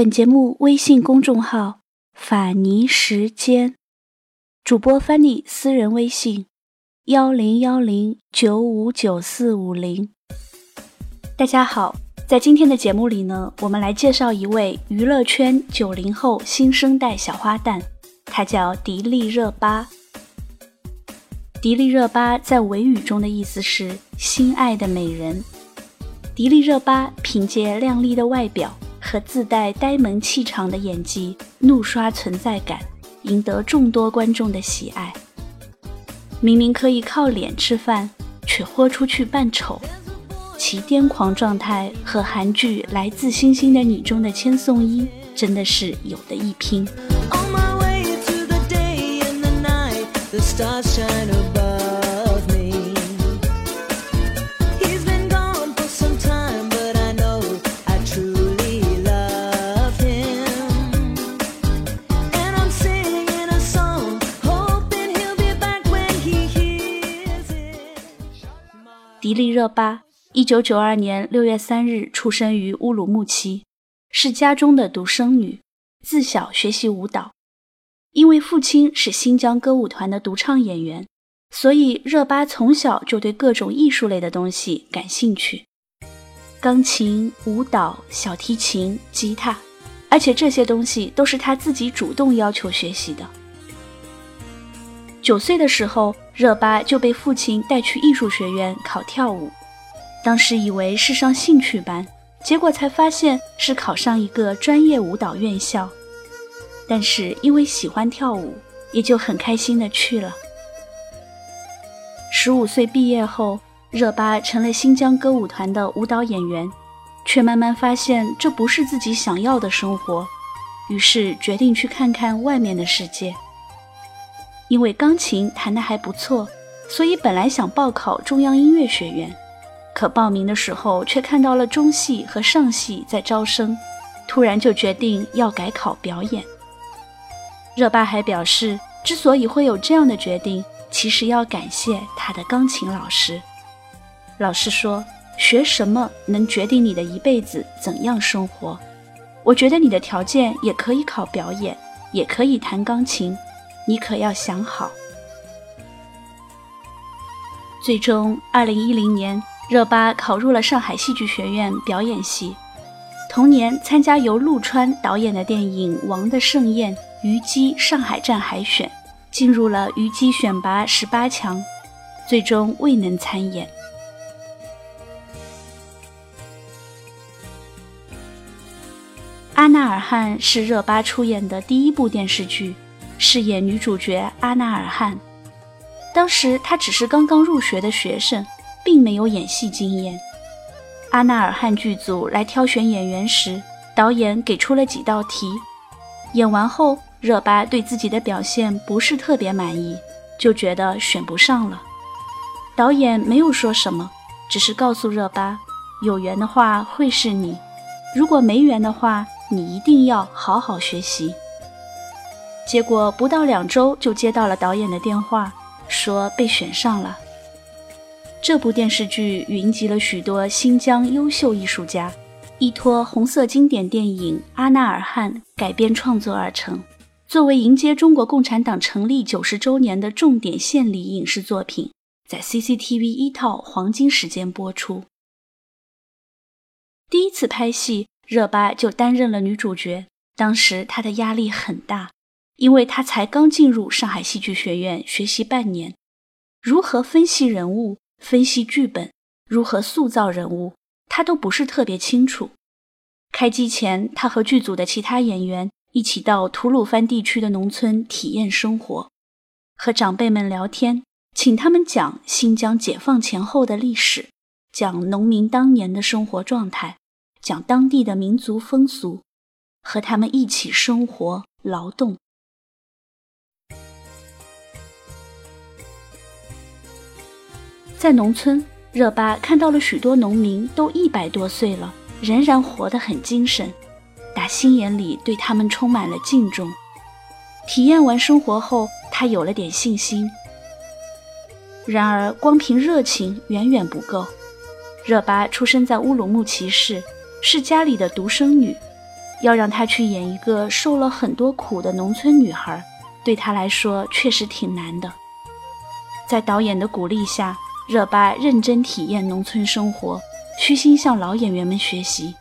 本节目微信公众号“法尼时间”，主播 Fanny 私人微信：幺零幺零九五九四五零。大家好，在今天的节目里呢，我们来介绍一位娱乐圈九零后新生代小花旦，她叫迪丽热巴。迪丽热巴在维语中的意思是“心爱的美人”。迪丽热巴凭借靓丽的外表。和自带呆萌气场的演技，怒刷存在感，赢得众多观众的喜爱。明明可以靠脸吃饭，却豁出去扮丑，其癫狂状态和韩剧《来自星星的你》中的千颂伊真的是有的一拼。On my way 热巴，一九九二年六月三日出生于乌鲁木齐，是家中的独生女，自小学习舞蹈。因为父亲是新疆歌舞团的独唱演员，所以热巴从小就对各种艺术类的东西感兴趣，钢琴、舞蹈、小提琴、吉他，而且这些东西都是她自己主动要求学习的。九岁的时候，热巴就被父亲带去艺术学院考跳舞。当时以为是上兴趣班，结果才发现是考上一个专业舞蹈院校。但是因为喜欢跳舞，也就很开心的去了。十五岁毕业后，热巴成了新疆歌舞团的舞蹈演员，却慢慢发现这不是自己想要的生活，于是决定去看看外面的世界。因为钢琴弹得还不错，所以本来想报考中央音乐学院，可报名的时候却看到了中戏和上戏在招生，突然就决定要改考表演。热巴还表示，之所以会有这样的决定，其实要感谢他的钢琴老师。老师说，学什么能决定你的一辈子怎样生活。我觉得你的条件也可以考表演，也可以弹钢琴。你可要想好。最终，二零一零年，热巴考入了上海戏剧学院表演系。同年，参加由陆川导演的电影《王的盛宴》虞姬上海站海选，进入了虞姬选拔十八强，最终未能参演。《阿纳尔汗》是热巴出演的第一部电视剧。饰演女主角阿纳尔汗，当时她只是刚刚入学的学生，并没有演戏经验。阿纳尔汗剧组来挑选演员时，导演给出了几道题。演完后，热巴对自己的表现不是特别满意，就觉得选不上了。导演没有说什么，只是告诉热巴，有缘的话会是你，如果没缘的话，你一定要好好学习。结果不到两周就接到了导演的电话，说被选上了。这部电视剧云集了许多新疆优秀艺术家，依托红色经典电影《阿纳尔汗》改编创作而成，作为迎接中国共产党成立九十周年的重点献礼影视作品，在 CCTV 一套黄金时间播出。第一次拍戏，热巴就担任了女主角，当时她的压力很大。因为他才刚进入上海戏剧学院学习半年，如何分析人物、分析剧本、如何塑造人物，他都不是特别清楚。开机前，他和剧组的其他演员一起到吐鲁番地区的农村体验生活，和长辈们聊天，请他们讲新疆解放前后的历史，讲农民当年的生活状态，讲当地的民族风俗，和他们一起生活、劳动。在农村，热巴看到了许多农民都一百多岁了，仍然活得很精神，打心眼里对他们充满了敬重。体验完生活后，他有了点信心。然而，光凭热情远远不够。热巴出生在乌鲁木齐市，是家里的独生女，要让她去演一个受了很多苦的农村女孩，对她来说确实挺难的。在导演的鼓励下，热巴认真体验农村生活，虚心向老演员们学习。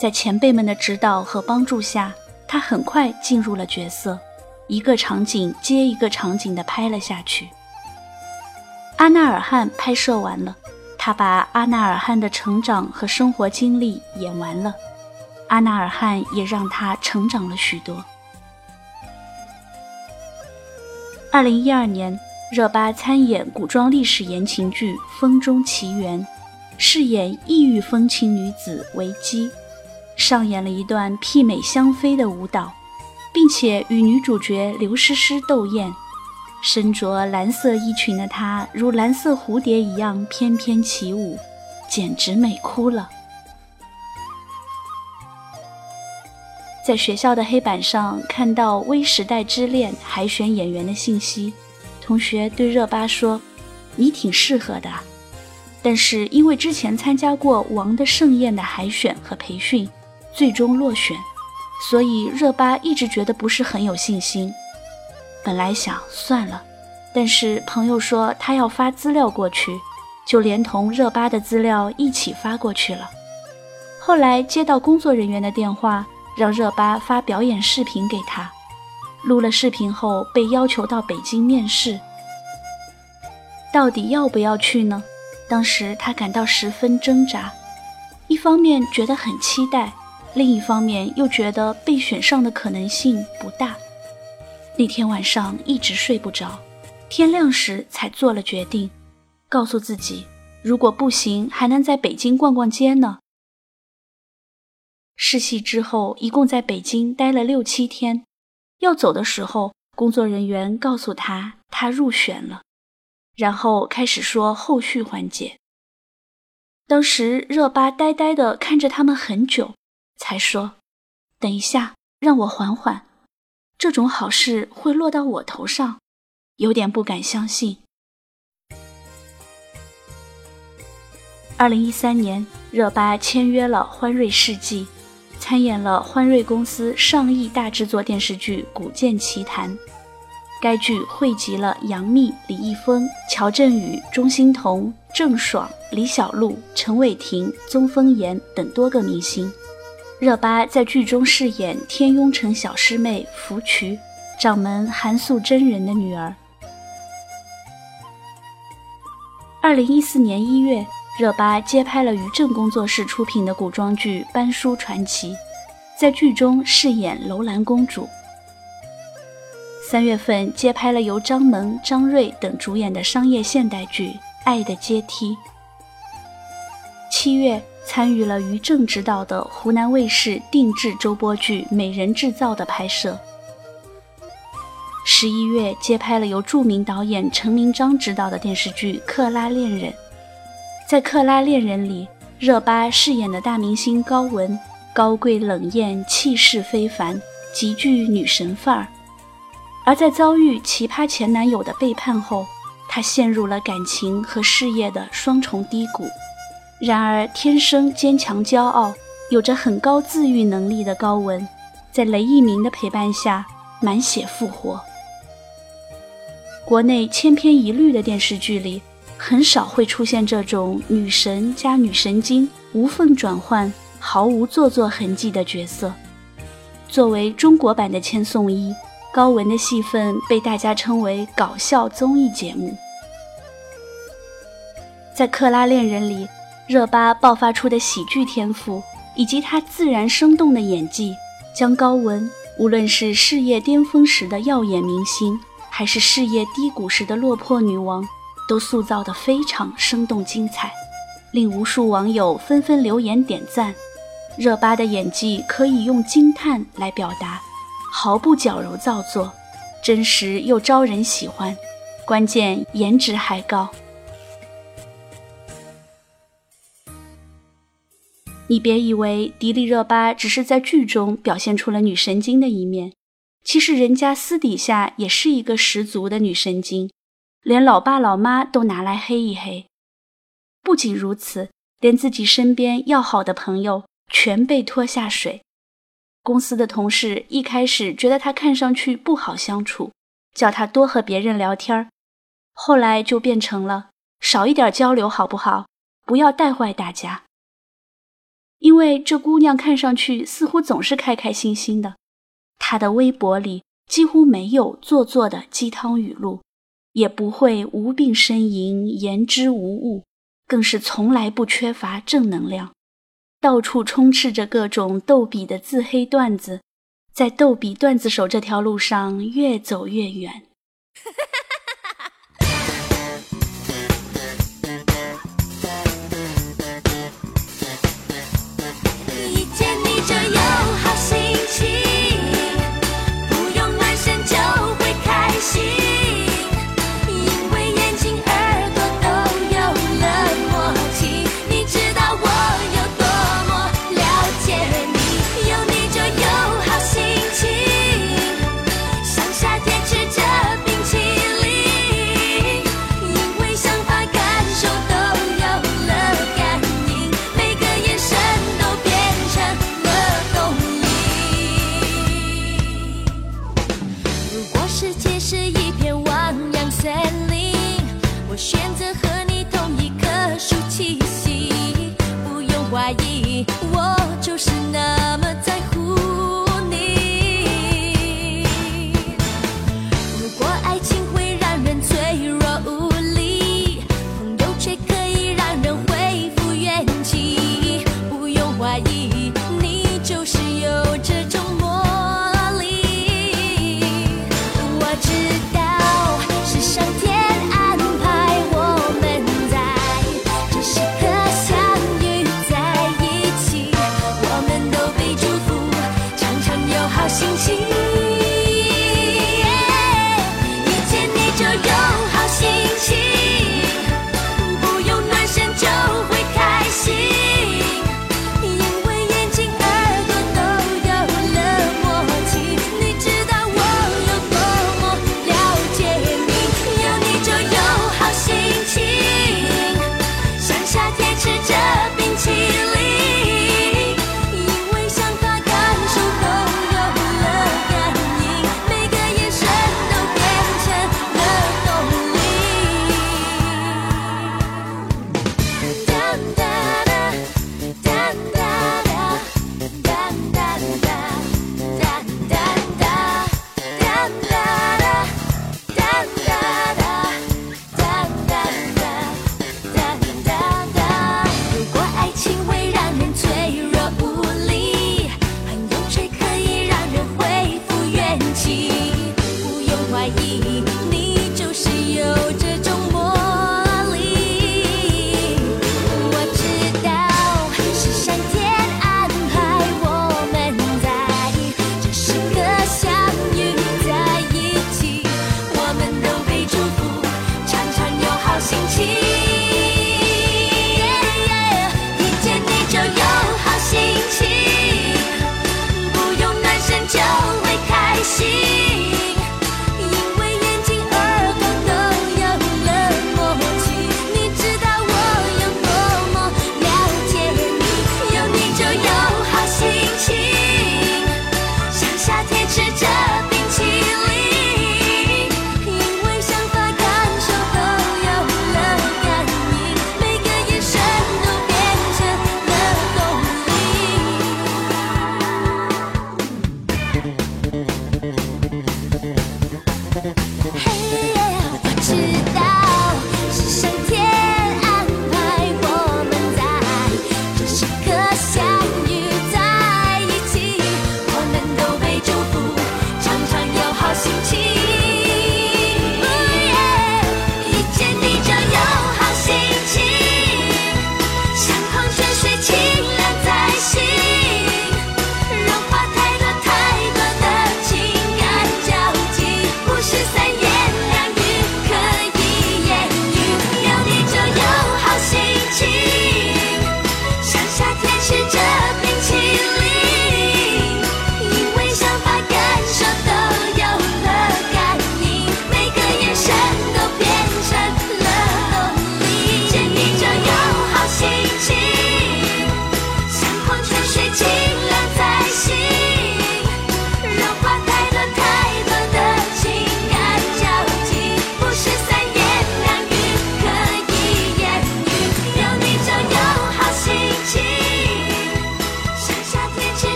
在前辈们的指导和帮助下，她很快进入了角色，一个场景接一个场景地拍了下去。阿纳尔汗拍摄完了，他把阿纳尔汗的成长和生活经历演完了，阿纳尔汗也让他成长了许多。二零一二年，热巴参演古装历史言情剧《风中奇缘》，饰演异域风情女子维姬，上演了一段媲美香妃的舞蹈，并且与女主角刘诗诗斗艳。身着蓝色衣裙的她，如蓝色蝴蝶一样翩翩起舞，简直美哭了。在学校的黑板上看到《微时代之恋》海选演员的信息，同学对热巴说：“你挺适合的。”但是因为之前参加过《王的盛宴》的海选和培训，最终落选，所以热巴一直觉得不是很有信心。本来想算了，但是朋友说他要发资料过去，就连同热巴的资料一起发过去了。后来接到工作人员的电话，让热巴发表演视频给他。录了视频后，被要求到北京面试。到底要不要去呢？当时他感到十分挣扎，一方面觉得很期待，另一方面又觉得被选上的可能性不大。那天晚上一直睡不着，天亮时才做了决定，告诉自己，如果不行，还能在北京逛逛街呢。试戏之后，一共在北京待了六七天，要走的时候，工作人员告诉他他入选了，然后开始说后续环节。当时热巴呆呆地看着他们很久，才说：“等一下，让我缓缓。”这种好事会落到我头上，有点不敢相信。二零一三年，热巴签约了欢瑞世纪，参演了欢瑞公司上亿大制作电视剧《古剑奇谭》。该剧汇集了杨幂、李易峰、乔振宇、钟欣桐、郑爽、李小璐、陈伟霆、宗峰岩等多个明星。热巴在剧中饰演天墉城小师妹福渠，掌门韩素真人的女儿。二零一四年一月，热巴接拍了于正工作室出品的古装剧《班淑传奇》，在剧中饰演楼兰公主。三月份接拍了由张萌、张睿等主演的商业现代剧《爱的阶梯》。七月。参与了于正执导的湖南卫视定制周播剧《美人制造》的拍摄。十一月接拍了由著名导演陈明章执导的电视剧《克拉恋人》。在《克拉恋人》里，热巴饰演的大明星高雯，高贵冷艳，气势非凡，极具女神范儿。而在遭遇奇葩前男友的背叛后，她陷入了感情和事业的双重低谷。然而，天生坚强、骄傲、有着很高自愈能力的高雯，在雷奕明的陪伴下满血复活。国内千篇一律的电视剧里，很少会出现这种女神加女神经、无缝转换、毫无做作痕迹的角色。作为中国版的千颂伊，高雯的戏份被大家称为搞笑综艺节目。在《克拉恋人》里。热巴爆发出的喜剧天赋，以及她自然生动的演技，将高雯无论是事业巅峰时的耀眼明星，还是事业低谷时的落魄女王，都塑造得非常生动精彩，令无数网友纷纷留言点赞。热巴的演技可以用惊叹来表达，毫不矫揉造作，真实又招人喜欢，关键颜值还高。你别以为迪丽热巴只是在剧中表现出了女神经的一面，其实人家私底下也是一个十足的女神经，连老爸老妈都拿来黑一黑。不仅如此，连自己身边要好的朋友全被拖下水。公司的同事一开始觉得他看上去不好相处，叫他多和别人聊天儿，后来就变成了少一点交流好不好？不要带坏大家。因为这姑娘看上去似乎总是开开心心的，她的微博里几乎没有做作的鸡汤语录，也不会无病呻吟、言之无物，更是从来不缺乏正能量。到处充斥着各种逗比的自黑段子，在逗比段子手这条路上越走越远。